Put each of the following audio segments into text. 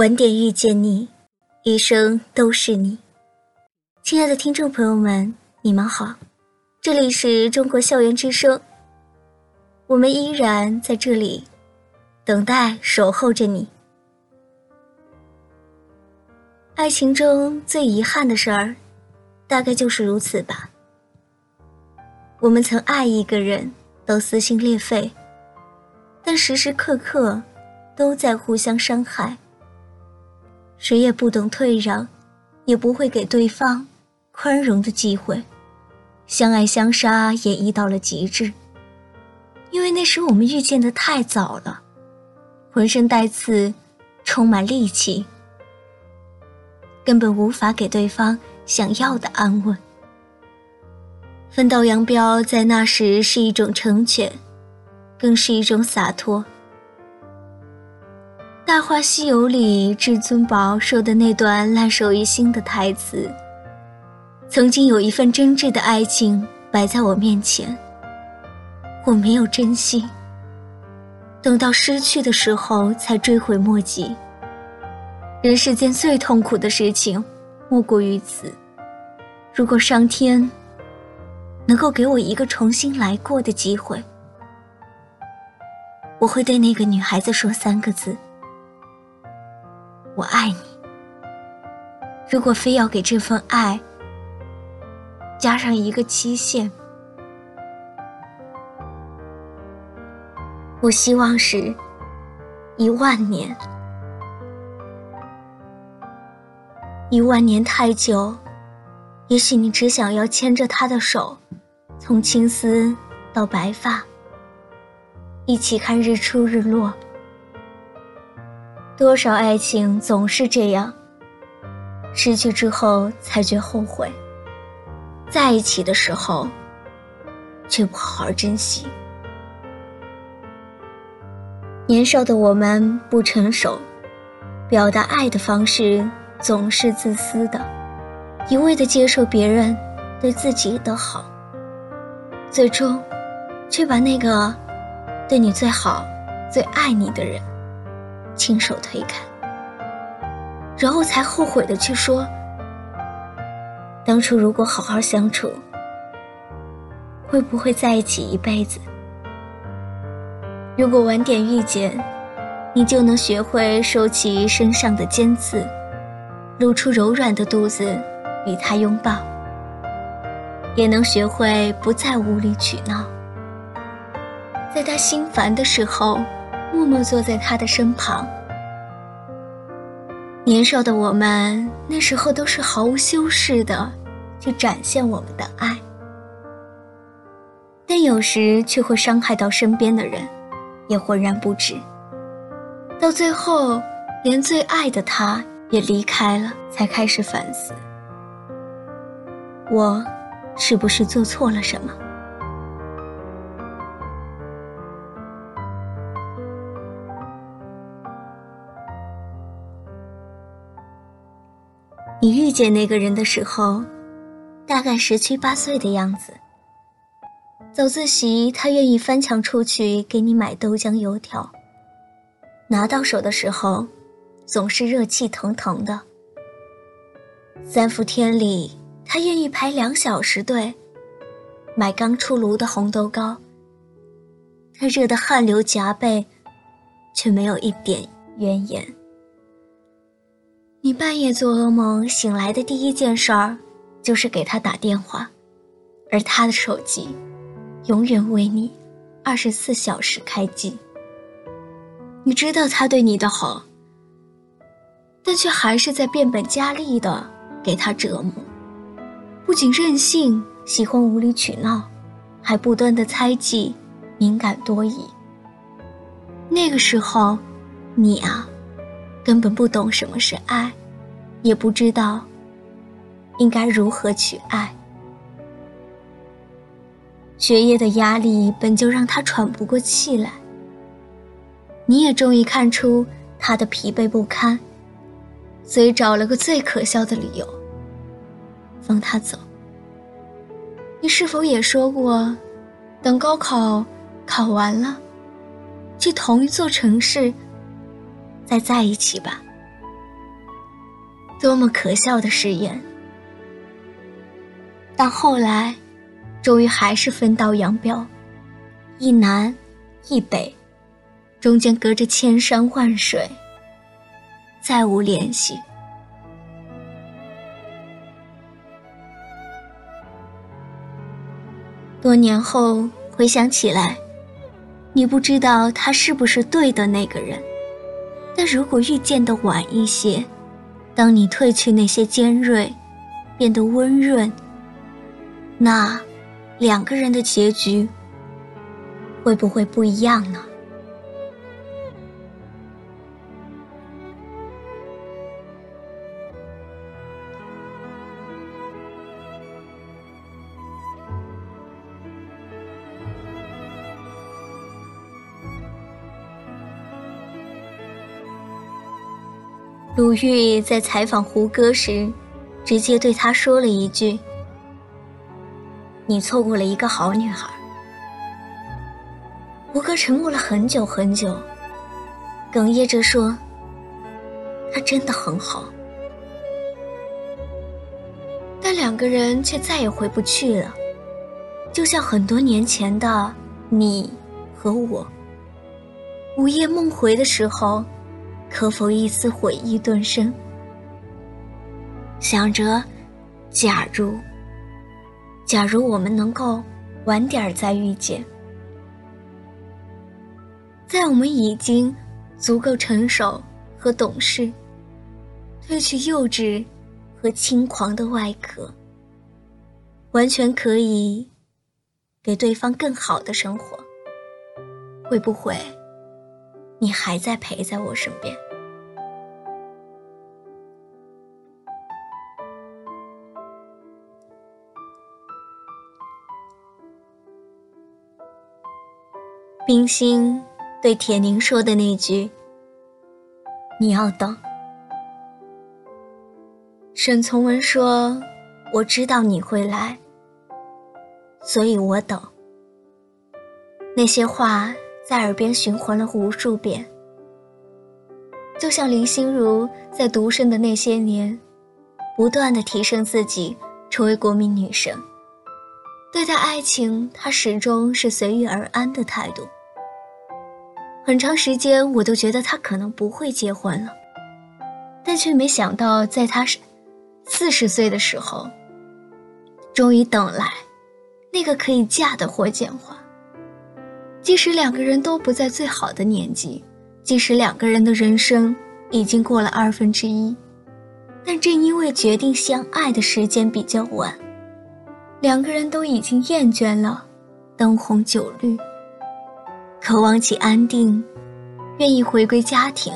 晚点遇见你，一生都是你。亲爱的听众朋友们，你们好，这里是中国校园之声，我们依然在这里等待守候着你。爱情中最遗憾的事儿，大概就是如此吧。我们曾爱一个人，都撕心裂肺，但时时刻刻都在互相伤害。谁也不懂退让，也不会给对方宽容的机会，相爱相杀演绎到了极致。因为那时我们遇见的太早了，浑身带刺，充满戾气，根本无法给对方想要的安稳。分道扬镳在那时是一种成全，更是一种洒脱。《大话西游》里至尊宝说的那段烂熟于心的台词：“曾经有一份真挚的爱情摆在我面前，我没有珍惜，等到失去的时候才追悔莫及。人世间最痛苦的事情，莫过于此。如果上天能够给我一个重新来过的机会，我会对那个女孩子说三个字。”我爱你。如果非要给这份爱加上一个期限，我希望是一万年。一万年太久，也许你只想要牵着他的手，从青丝到白发，一起看日出日落。多少爱情总是这样，失去之后才觉后悔，在一起的时候却不好好珍惜。年少的我们不成熟，表达爱的方式总是自私的，一味的接受别人对自己的好，最终却把那个对你最好、最爱你的人。亲手推开，然后才后悔的去说：“当初如果好好相处，会不会在一起一辈子？如果晚点遇见，你就能学会收起身上的尖刺，露出柔软的肚子与他拥抱，也能学会不再无理取闹，在他心烦的时候。”默默坐在他的身旁。年少的我们，那时候都是毫无修饰的去展现我们的爱，但有时却会伤害到身边的人，也浑然不知。到最后，连最爱的他也离开了，才开始反思：我是不是做错了什么？你遇见那个人的时候，大概十七八岁的样子。早自习，他愿意翻墙出去给你买豆浆油条。拿到手的时候，总是热气腾腾的。三伏天里，他愿意排两小时队，买刚出炉的红豆糕。他热得汗流浃背，却没有一点怨言。你半夜做噩梦醒来的第一件事儿，就是给他打电话，而他的手机，永远为你，二十四小时开机。你知道他对你的好，但却还是在变本加厉的给他折磨，不仅任性，喜欢无理取闹，还不断的猜忌，敏感多疑。那个时候，你啊。根本不懂什么是爱，也不知道应该如何去爱。学业的压力本就让他喘不过气来，你也终于看出他的疲惫不堪，所以找了个最可笑的理由放他走。你是否也说过，等高考考完了，去同一座城市？再在一起吧。多么可笑的誓言！但后来，终于还是分道扬镳，一南一北，中间隔着千山万水，再无联系。多年后回想起来，你不知道他是不是对的那个人，但如果遇见的晚一些，当你褪去那些尖锐，变得温润，那两个人的结局会不会不一样呢？鲁豫在采访胡歌时，直接对他说了一句：“你错过了一个好女孩。”胡歌沉默了很久很久，哽咽着说：“她真的很好。”但两个人却再也回不去了，就像很多年前的你和我，午夜梦回的时候。可否一丝悔意顿生？想着，假如，假如我们能够晚点再遇见，在我们已经足够成熟和懂事，褪去幼稚和轻狂的外壳，完全可以给对方更好的生活，会不会？你还在陪在我身边。冰心对铁凝说的那句：“你要等。”沈从文说：“我知道你会来，所以我等。”那些话。在耳边循环了无数遍，就像林心如在独身的那些年，不断的提升自己，成为国民女神。对待爱情，她始终是随遇而安的态度。很长时间，我都觉得她可能不会结婚了，但却没想到，在她四十岁的时候，终于等来那个可以嫁的霍建华。即使两个人都不在最好的年纪，即使两个人的人生已经过了二分之一，但正因为决定相爱的时间比较晚，两个人都已经厌倦了灯红酒绿，渴望起安定，愿意回归家庭，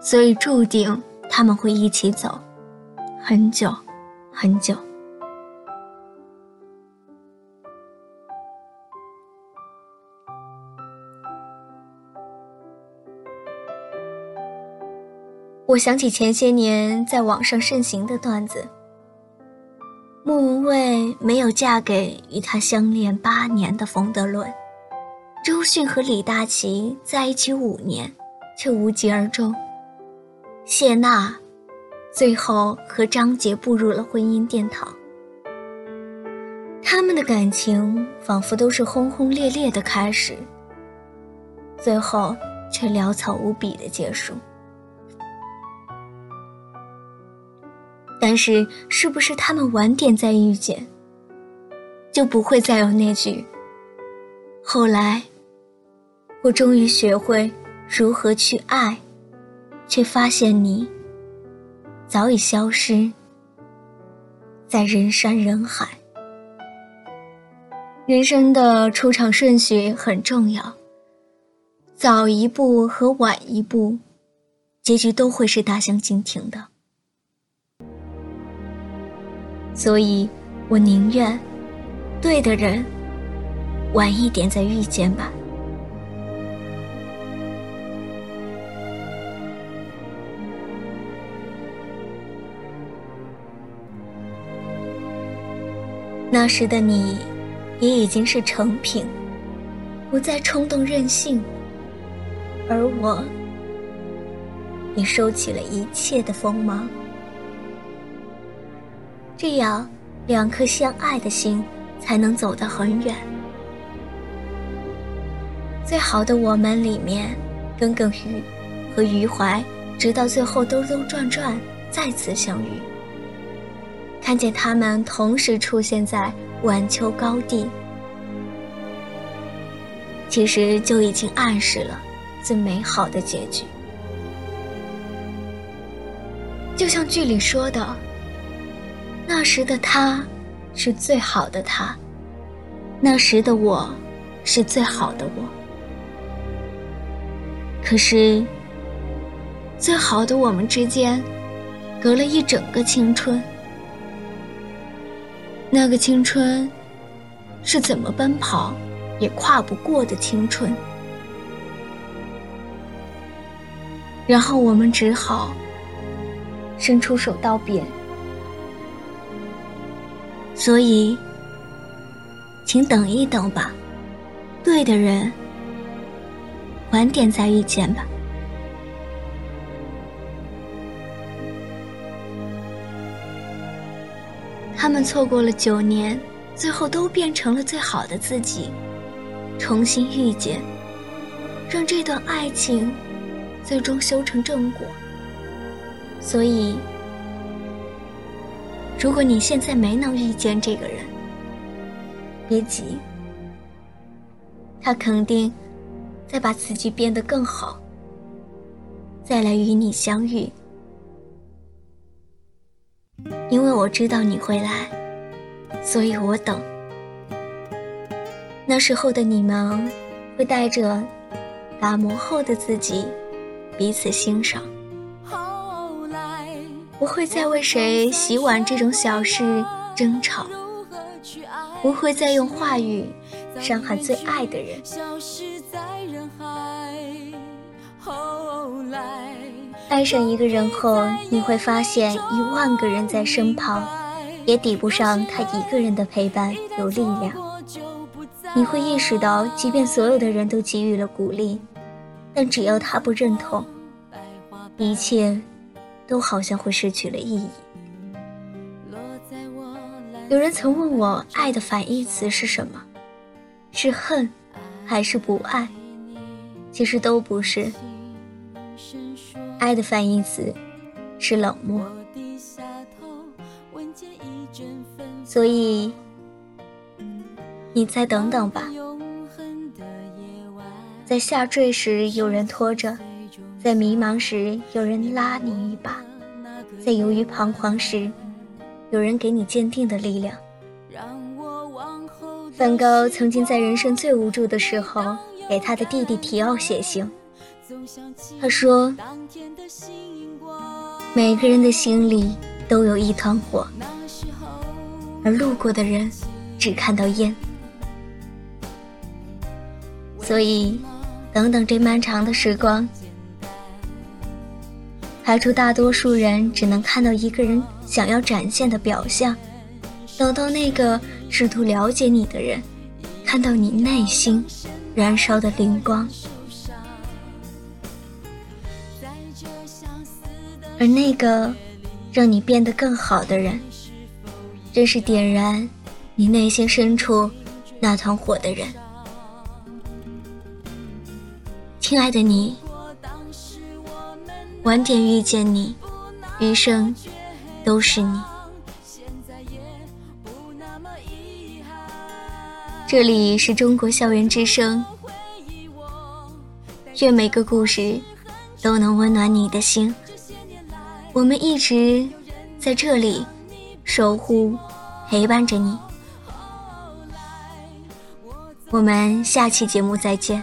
所以注定他们会一起走，很久，很久。我想起前些年在网上盛行的段子：莫文蔚没有嫁给与她相恋八年的冯德伦，周迅和李大齐在一起五年，却无疾而终。谢娜，最后和张杰步入了婚姻殿堂。他们的感情仿佛都是轰轰烈烈的开始，最后却潦草无比的结束。但是，是不是他们晚点再遇见，就不会再有那句“后来，我终于学会如何去爱，却发现你早已消失在人山人海”。人生的出场顺序很重要，早一步和晚一步，结局都会是大相径庭的。所以，我宁愿对的人晚一点再遇见吧。那时的你，也已经是成品，不再冲动任性，而我，也收起了一切的锋芒。这样两颗相爱的心才能走得很远。最好的我们里面，耿耿于和余淮，直到最后兜兜转转再次相遇，看见他们同时出现在晚秋高地。其实就已经暗示了最美好的结局，就像剧里说的，那时的他是最好的他，那时的我是最好的我。可是，最好的我们之间，隔了一整个青春，那个青春是怎么奔跑？也跨不过的青春，然后我们只好伸出手道别。所以，请等一等吧，对的人，晚点再遇见吧。他们错过了九年，最后都变成了最好的自己。重新遇见，让这段爱情最终修成正果。所以，如果你现在没能遇见这个人，别急，他肯定在把自己变得更好，再来与你相遇。因为我知道你会来，所以我等。那时候的你们，会带着打磨后的自己，彼此欣赏。不会再为谁洗碗这种小事争吵，不会再用话语伤害最爱的人。爱上一个人后，你会发现一万个人在身旁，也抵不上他一个人的陪伴有力量。你会意识到，即便所有的人都给予了鼓励，但只要他不认同，一切都好像会失去了意义。有人曾问我，爱的反义词是什么？是恨，还是不爱？其实都不是。爱的反义词是冷漠。所以。你再等等吧，在下坠时有人拖着，在迷茫时有人拉你一把，在犹豫彷徨时，有人给你坚定的力量。梵高曾经在人生最无助的时候，给他的弟弟提奥写信，他说：“每个人的心里都有一团火，而路过的人只看到烟。”所以，等等这漫长的时光，排除大多数人只能看到一个人想要展现的表象，等到那个试图了解你的人，看到你内心燃烧的灵光，而那个让你变得更好的人，正是点燃你内心深处那团火的人。亲爱的你，晚点遇见你，余生都是你。这里是中国校园之声，愿每个故事都能温暖你的心。我们一直在这里守护、陪伴着你。我们下期节目再见。